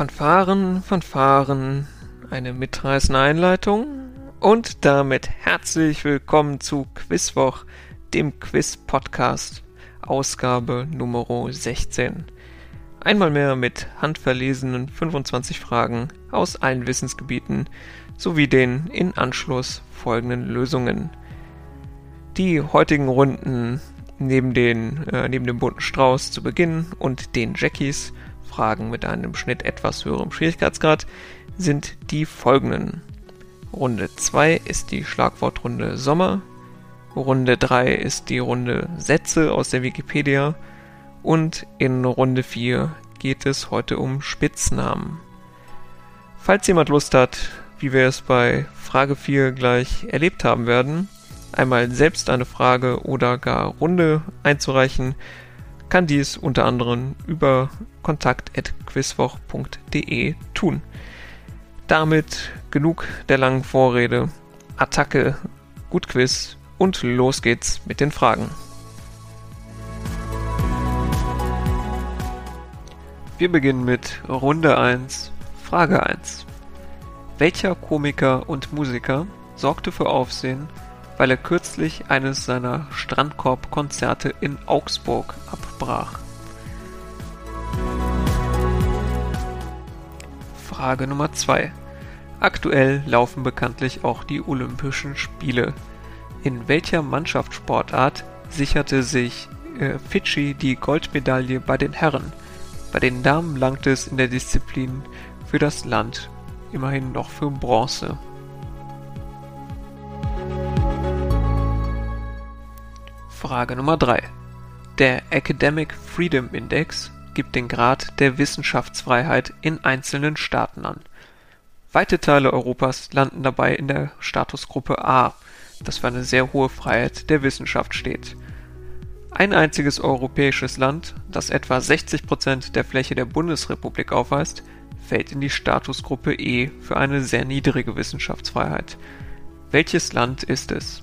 Fanfaren, Fanfaren, eine mitreißende Einleitung und damit herzlich willkommen zu Quizwoch, dem Quiz-Podcast, Ausgabe Nummer 16. Einmal mehr mit handverlesenen 25 Fragen aus allen Wissensgebieten sowie den in Anschluss folgenden Lösungen. Die heutigen Runden neben, den, äh, neben dem bunten Strauß zu Beginn und den Jackies Fragen mit einem Schnitt etwas höherem Schwierigkeitsgrad sind die folgenden. Runde 2 ist die Schlagwortrunde Sommer. Runde 3 ist die Runde Sätze aus der Wikipedia. Und in Runde 4 geht es heute um Spitznamen. Falls jemand Lust hat, wie wir es bei Frage 4 gleich erlebt haben werden, einmal selbst eine Frage oder gar Runde einzureichen, kann dies unter anderem über kontakt.quizwoch.de tun. Damit genug der langen Vorrede. Attacke, gut Quiz und los geht's mit den Fragen. Wir beginnen mit Runde 1, Frage 1. Welcher Komiker und Musiker sorgte für Aufsehen weil er kürzlich eines seiner Strandkorb-Konzerte in Augsburg abbrach. Frage Nummer 2. Aktuell laufen bekanntlich auch die Olympischen Spiele. In welcher Mannschaftssportart sicherte sich äh, Fidschi die Goldmedaille bei den Herren? Bei den Damen langte es in der Disziplin für das Land immerhin noch für Bronze. Frage Nummer 3. Der Academic Freedom Index gibt den Grad der Wissenschaftsfreiheit in einzelnen Staaten an. Weite Teile Europas landen dabei in der Statusgruppe A, das für eine sehr hohe Freiheit der Wissenschaft steht. Ein einziges europäisches Land, das etwa 60 Prozent der Fläche der Bundesrepublik aufweist, fällt in die Statusgruppe E für eine sehr niedrige Wissenschaftsfreiheit. Welches Land ist es?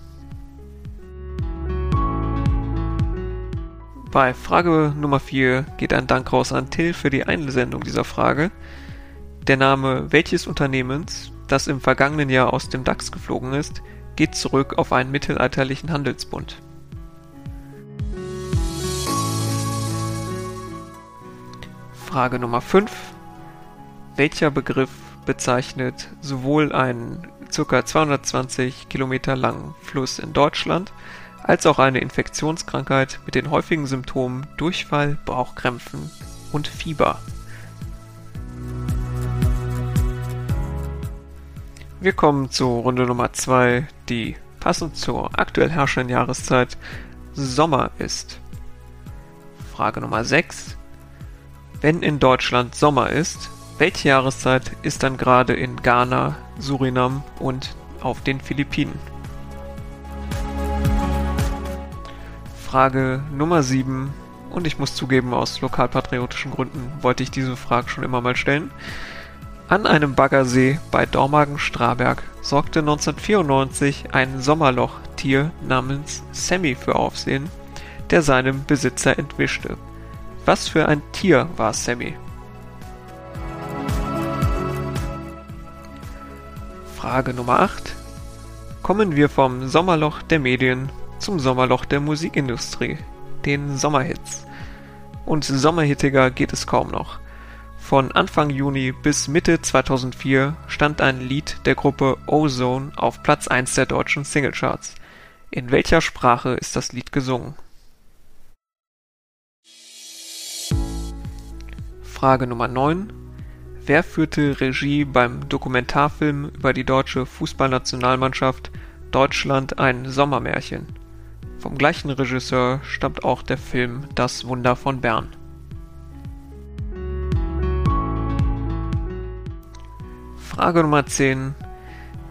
Bei Frage Nummer 4 geht ein Dank raus an Till für die Einsendung dieser Frage. Der Name welches Unternehmens, das im vergangenen Jahr aus dem DAX geflogen ist, geht zurück auf einen mittelalterlichen Handelsbund. Frage Nummer 5. Welcher Begriff bezeichnet sowohl einen ca. 220 Kilometer langen Fluss in Deutschland als auch eine Infektionskrankheit mit den häufigen Symptomen Durchfall, Bauchkrämpfen und Fieber. Wir kommen zur Runde Nummer 2, die passend zur aktuell herrschenden Jahreszeit Sommer ist. Frage Nummer 6. Wenn in Deutschland Sommer ist, welche Jahreszeit ist dann gerade in Ghana, Surinam und auf den Philippinen? Frage Nummer 7. Und ich muss zugeben, aus lokalpatriotischen Gründen wollte ich diese Frage schon immer mal stellen. An einem Baggersee bei Dormagen-Straberg sorgte 1994 ein Sommerlochtier namens Sammy für Aufsehen, der seinem Besitzer entwischte. Was für ein Tier war Sammy? Frage Nummer 8. Kommen wir vom Sommerloch der Medien zum Sommerloch der Musikindustrie, den Sommerhits. Und sommerhittiger geht es kaum noch. Von Anfang Juni bis Mitte 2004 stand ein Lied der Gruppe Ozone auf Platz 1 der deutschen Singlecharts. In welcher Sprache ist das Lied gesungen? Frage Nummer 9. Wer führte Regie beim Dokumentarfilm über die deutsche Fußballnationalmannschaft Deutschland ein Sommermärchen? Vom gleichen Regisseur stammt auch der Film Das Wunder von Bern. Frage Nummer 10.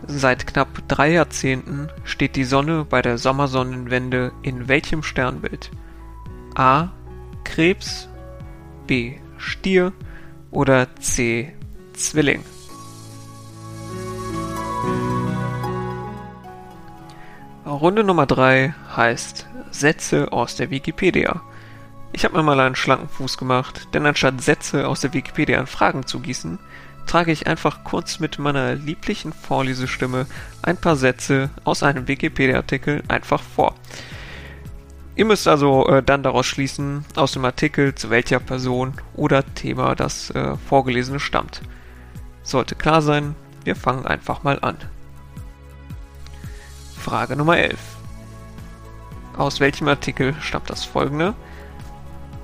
Seit knapp drei Jahrzehnten steht die Sonne bei der Sommersonnenwende in welchem Sternbild? A. Krebs, B. Stier oder C. Zwilling? Runde Nummer 3 heißt Sätze aus der Wikipedia. Ich habe mir mal einen schlanken Fuß gemacht, denn anstatt Sätze aus der Wikipedia an Fragen zu gießen, trage ich einfach kurz mit meiner lieblichen Vorlesestimme ein paar Sätze aus einem Wikipedia-Artikel einfach vor. Ihr müsst also äh, dann daraus schließen, aus dem Artikel zu welcher Person oder Thema das äh, Vorgelesene stammt. Sollte klar sein, wir fangen einfach mal an. Frage Nummer 11. Aus welchem Artikel stammt das folgende?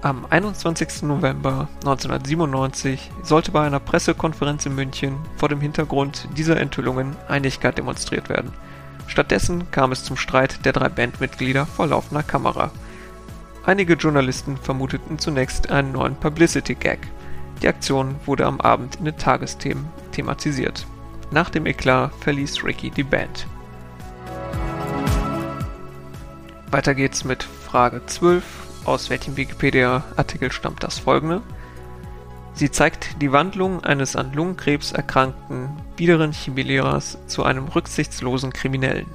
Am 21. November 1997 sollte bei einer Pressekonferenz in München vor dem Hintergrund dieser Enthüllungen Einigkeit demonstriert werden. Stattdessen kam es zum Streit der drei Bandmitglieder vor laufender Kamera. Einige Journalisten vermuteten zunächst einen neuen Publicity-Gag. Die Aktion wurde am Abend in den Tagesthemen thematisiert. Nach dem Eklat verließ Ricky die Band. Weiter geht's mit Frage 12 aus welchem Wikipedia-Artikel stammt das folgende? Sie zeigt die Wandlung eines an Lungenkrebs erkrankten biederen Chemielehrers zu einem rücksichtslosen Kriminellen.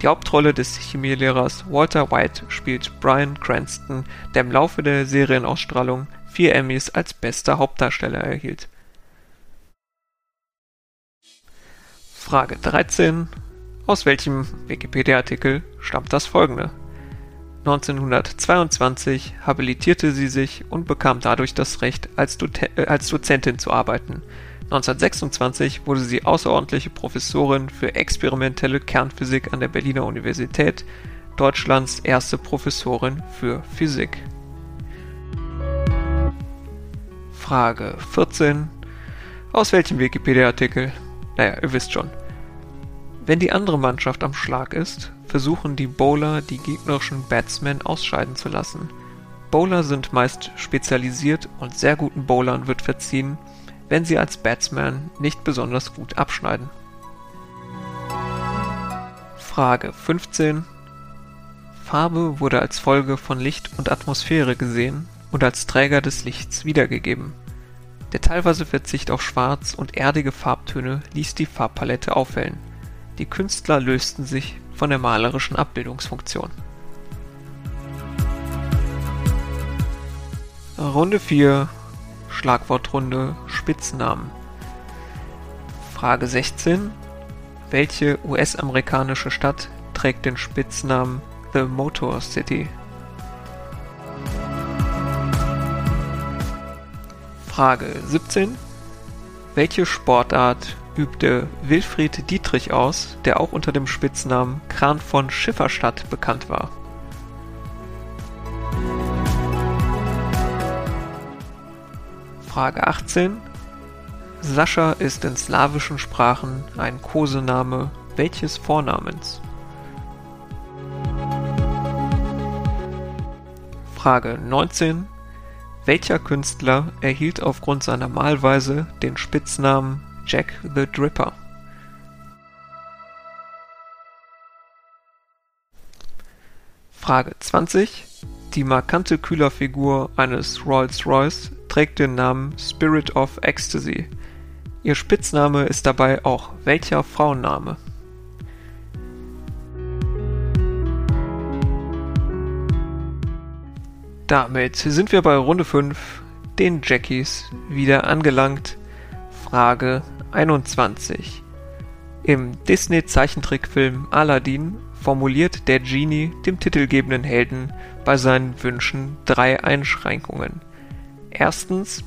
Die Hauptrolle des Chemielehrers Walter White spielt Bryan Cranston, der im Laufe der Serienausstrahlung vier Emmys als bester Hauptdarsteller erhielt. Frage 13. Aus welchem Wikipedia-Artikel stammt das folgende? 1922 habilitierte sie sich und bekam dadurch das Recht, als, äh, Dozentin zu arbeiten. 1926 wurde sie außerordentliche Professorin für experimentelle Kernphysik an der Berliner Universität, Deutschlands erste Professorin für Physik. Frage 14. Aus welchem Wikipedia-Artikel? Naja, ihr wisst schon. Wenn die andere Mannschaft am Schlag ist, versuchen die Bowler die gegnerischen Batsmen ausscheiden zu lassen. Bowler sind meist spezialisiert und sehr guten Bowlern wird verziehen, wenn sie als Batsman nicht besonders gut abschneiden. Frage 15 Farbe wurde als Folge von Licht und Atmosphäre gesehen und als Träger des Lichts wiedergegeben. Der teilweise Verzicht auf Schwarz und erdige Farbtöne ließ die Farbpalette auffällen. Die Künstler lösten sich von der malerischen Abbildungsfunktion. Runde 4 Schlagwortrunde Spitznamen Frage 16 Welche US-amerikanische Stadt trägt den Spitznamen The Motor City? Frage 17 Welche Sportart übte Wilfried Dietrich aus, der auch unter dem Spitznamen Kran von Schifferstadt bekannt war. Frage 18. Sascha ist in slawischen Sprachen ein Kosename welches Vornamens? Frage 19. Welcher Künstler erhielt aufgrund seiner Malweise den Spitznamen Jack the Dripper. Frage 20. Die markante Kühlerfigur eines Rolls-Royce trägt den Namen Spirit of Ecstasy. Ihr Spitzname ist dabei auch welcher Frauenname? Damit sind wir bei Runde 5, den Jackies, wieder angelangt. Frage 21. Im Disney-Zeichentrickfilm Aladdin formuliert der Genie dem titelgebenden Helden bei seinen Wünschen drei Einschränkungen. Erstens,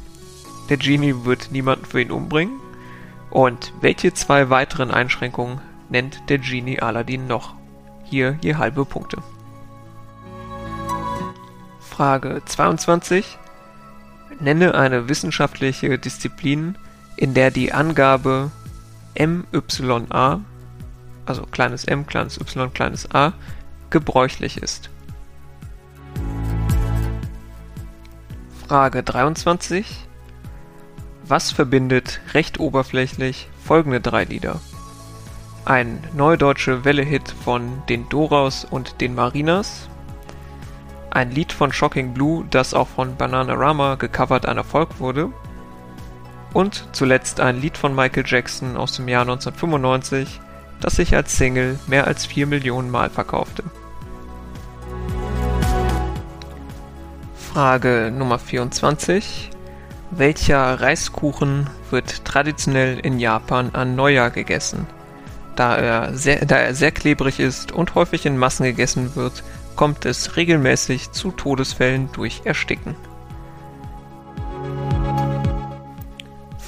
der Genie wird niemanden für ihn umbringen. Und welche zwei weiteren Einschränkungen nennt der Genie Aladdin noch? Hier je halbe Punkte. Frage 22. Nenne eine wissenschaftliche Disziplin, in der die Angabe MYA, also kleines m, kleines y, kleines a, gebräuchlich ist. Frage 23. Was verbindet recht oberflächlich folgende drei Lieder? Ein neudeutsche Welle-Hit von den Doraus und den Marinas, ein Lied von Shocking Blue, das auch von Bananarama gecovert ein Erfolg wurde, und zuletzt ein Lied von Michael Jackson aus dem Jahr 1995, das sich als Single mehr als 4 Millionen Mal verkaufte. Frage Nummer 24. Welcher Reiskuchen wird traditionell in Japan an Neujahr gegessen? Da er, sehr, da er sehr klebrig ist und häufig in Massen gegessen wird, kommt es regelmäßig zu Todesfällen durch Ersticken.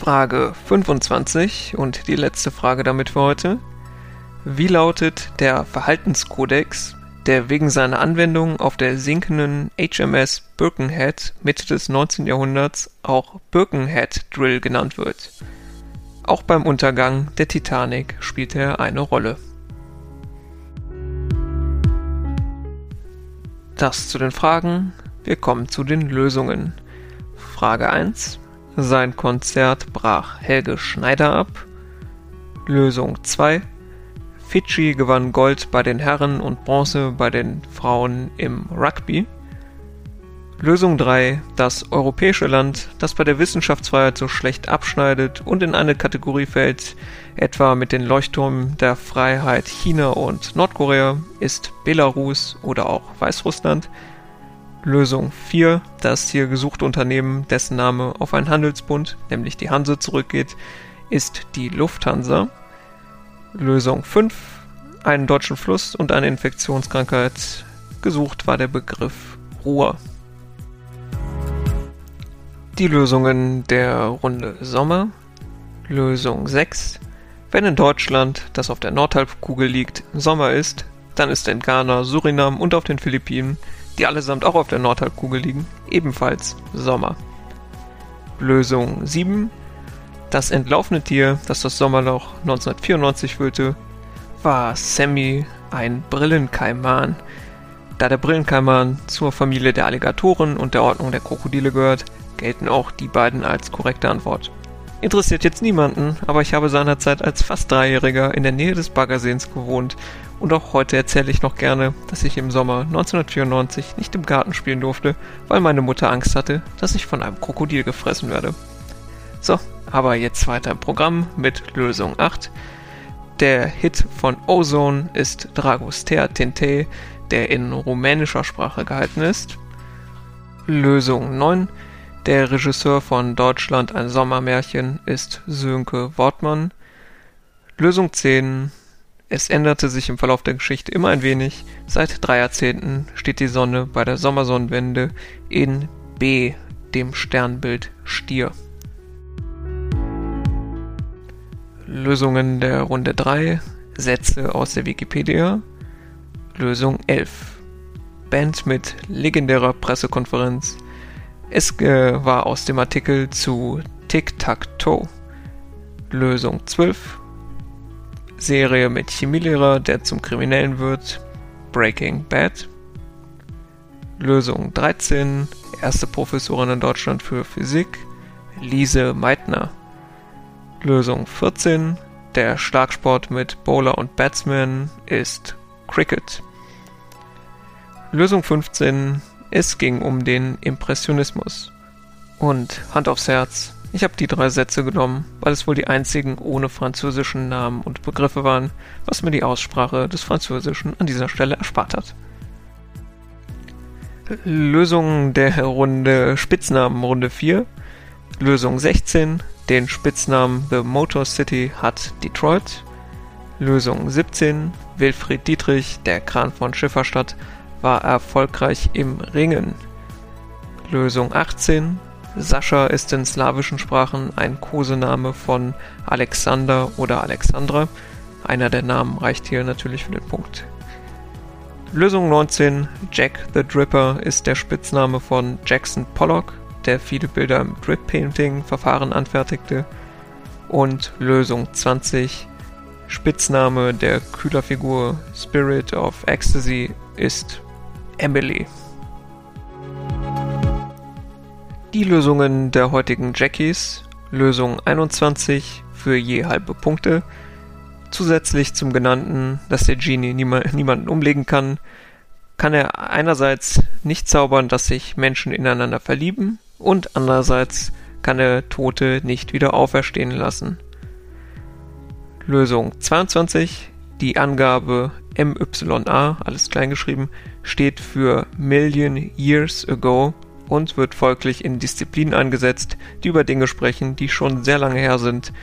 Frage 25 und die letzte Frage damit für heute. Wie lautet der Verhaltenskodex, der wegen seiner Anwendung auf der sinkenden HMS Birkenhead Mitte des 19. Jahrhunderts auch Birkenhead Drill genannt wird? Auch beim Untergang der Titanic spielte er eine Rolle. Das zu den Fragen. Wir kommen zu den Lösungen. Frage 1. Sein Konzert brach Helge Schneider ab. Lösung 2. Fidschi gewann Gold bei den Herren und Bronze bei den Frauen im Rugby. Lösung 3. Das europäische Land, das bei der Wissenschaftsfreiheit so schlecht abschneidet und in eine Kategorie fällt, etwa mit den Leuchtturmen der Freiheit China und Nordkorea, ist Belarus oder auch Weißrussland. Lösung 4. Das hier gesuchte Unternehmen, dessen Name auf einen Handelsbund, nämlich die Hanse, zurückgeht, ist die Lufthansa. Lösung 5. Einen deutschen Fluss und eine Infektionskrankheit. Gesucht war der Begriff Ruhr. Die Lösungen der Runde Sommer. Lösung 6. Wenn in Deutschland, das auf der Nordhalbkugel liegt, Sommer ist, dann ist in Ghana, Surinam und auf den Philippinen die allesamt auch auf der Nordhalbkugel liegen, ebenfalls Sommer. Lösung 7. Das entlaufene Tier, das das Sommerloch 1994 füllte, war Sammy, ein Brillenkaiman. Da der Brillenkaiman zur Familie der Alligatoren und der Ordnung der Krokodile gehört, gelten auch die beiden als korrekte Antwort. Interessiert jetzt niemanden, aber ich habe seinerzeit als fast Dreijähriger in der Nähe des Baggerseens gewohnt und auch heute erzähle ich noch gerne, dass ich im Sommer 1994 nicht im Garten spielen durfte, weil meine Mutter Angst hatte, dass ich von einem Krokodil gefressen werde. So, aber jetzt weiter im Programm mit Lösung 8. Der Hit von Ozone ist Dragostea Tinte, der in rumänischer Sprache gehalten ist. Lösung 9. Der Regisseur von Deutschland ein Sommermärchen ist Sönke Wortmann. Lösung 10. Es änderte sich im Verlauf der Geschichte immer ein wenig. Seit drei Jahrzehnten steht die Sonne bei der Sommersonnenwende in B, dem Sternbild Stier. Lösungen der Runde 3. Sätze aus der Wikipedia. Lösung 11. Band mit legendärer Pressekonferenz es äh, war aus dem Artikel zu Tic-Tac-Toe. Lösung 12. Serie mit Chemielehrer, der zum Kriminellen wird. Breaking Bad. Lösung 13. Erste Professorin in Deutschland für Physik. Lise Meitner. Lösung 14. Der Schlagsport mit Bowler und Batsman ist Cricket. Lösung 15. Es ging um den Impressionismus. Und Hand aufs Herz, ich habe die drei Sätze genommen, weil es wohl die einzigen ohne französischen Namen und Begriffe waren, was mir die Aussprache des Französischen an dieser Stelle erspart hat. Lösung der Runde Spitznamen Runde 4. Lösung 16. Den Spitznamen The Motor City hat Detroit. Lösung 17. Wilfried Dietrich, der Kran von Schifferstadt, war erfolgreich im Ringen. Lösung 18. Sascha ist in slawischen Sprachen ein Kosename von Alexander oder Alexandra. Einer der Namen reicht hier natürlich für den Punkt. Lösung 19. Jack the Dripper ist der Spitzname von Jackson Pollock, der viele Bilder im Drip Painting Verfahren anfertigte. Und Lösung 20. Spitzname der Kühlerfigur Spirit of Ecstasy ist Emily. Die Lösungen der heutigen Jackies. Lösung 21 für je halbe Punkte. Zusätzlich zum genannten, dass der Genie niemanden umlegen kann, kann er einerseits nicht zaubern, dass sich Menschen ineinander verlieben und andererseits kann er Tote nicht wieder auferstehen lassen. Lösung 22. Die Angabe MYA, alles kleingeschrieben, steht für Million Years Ago, und wird folglich in Disziplinen eingesetzt, die über Dinge sprechen, die schon sehr lange her sind,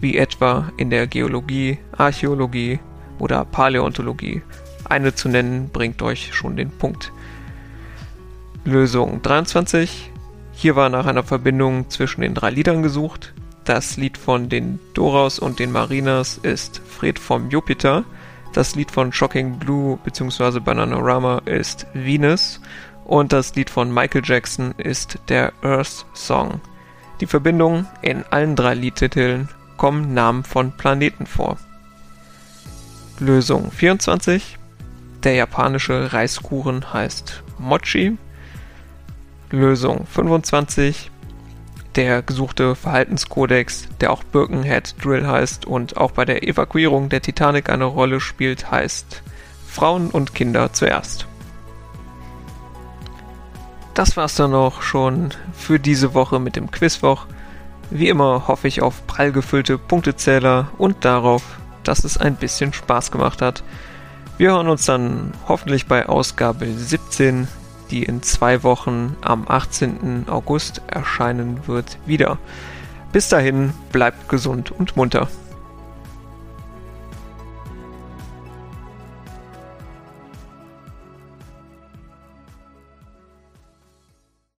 wie etwa in der Geologie, Archäologie oder Paläontologie. Eine zu nennen bringt euch schon den Punkt. Lösung 23. Hier war nach einer Verbindung zwischen den drei Liedern gesucht. Das Lied von den Doraus und den Marinas ist Fred vom Jupiter. Das Lied von Shocking Blue bzw. Bananarama ist Venus. Und das Lied von Michael Jackson ist der Earth Song. Die Verbindung in allen drei Liedtiteln kommen Namen von Planeten vor. Lösung 24. Der japanische Reiskuchen heißt Mochi. Lösung 25. Der gesuchte Verhaltenskodex, der auch Birkenhead Drill heißt und auch bei der Evakuierung der Titanic eine Rolle spielt, heißt Frauen und Kinder zuerst. Das war's dann auch schon für diese Woche mit dem Quizwoch. Wie immer hoffe ich auf prall gefüllte Punktezähler und darauf, dass es ein bisschen Spaß gemacht hat. Wir hören uns dann hoffentlich bei Ausgabe 17 die in zwei Wochen am 18. August erscheinen wird, wieder. Bis dahin, bleibt gesund und munter.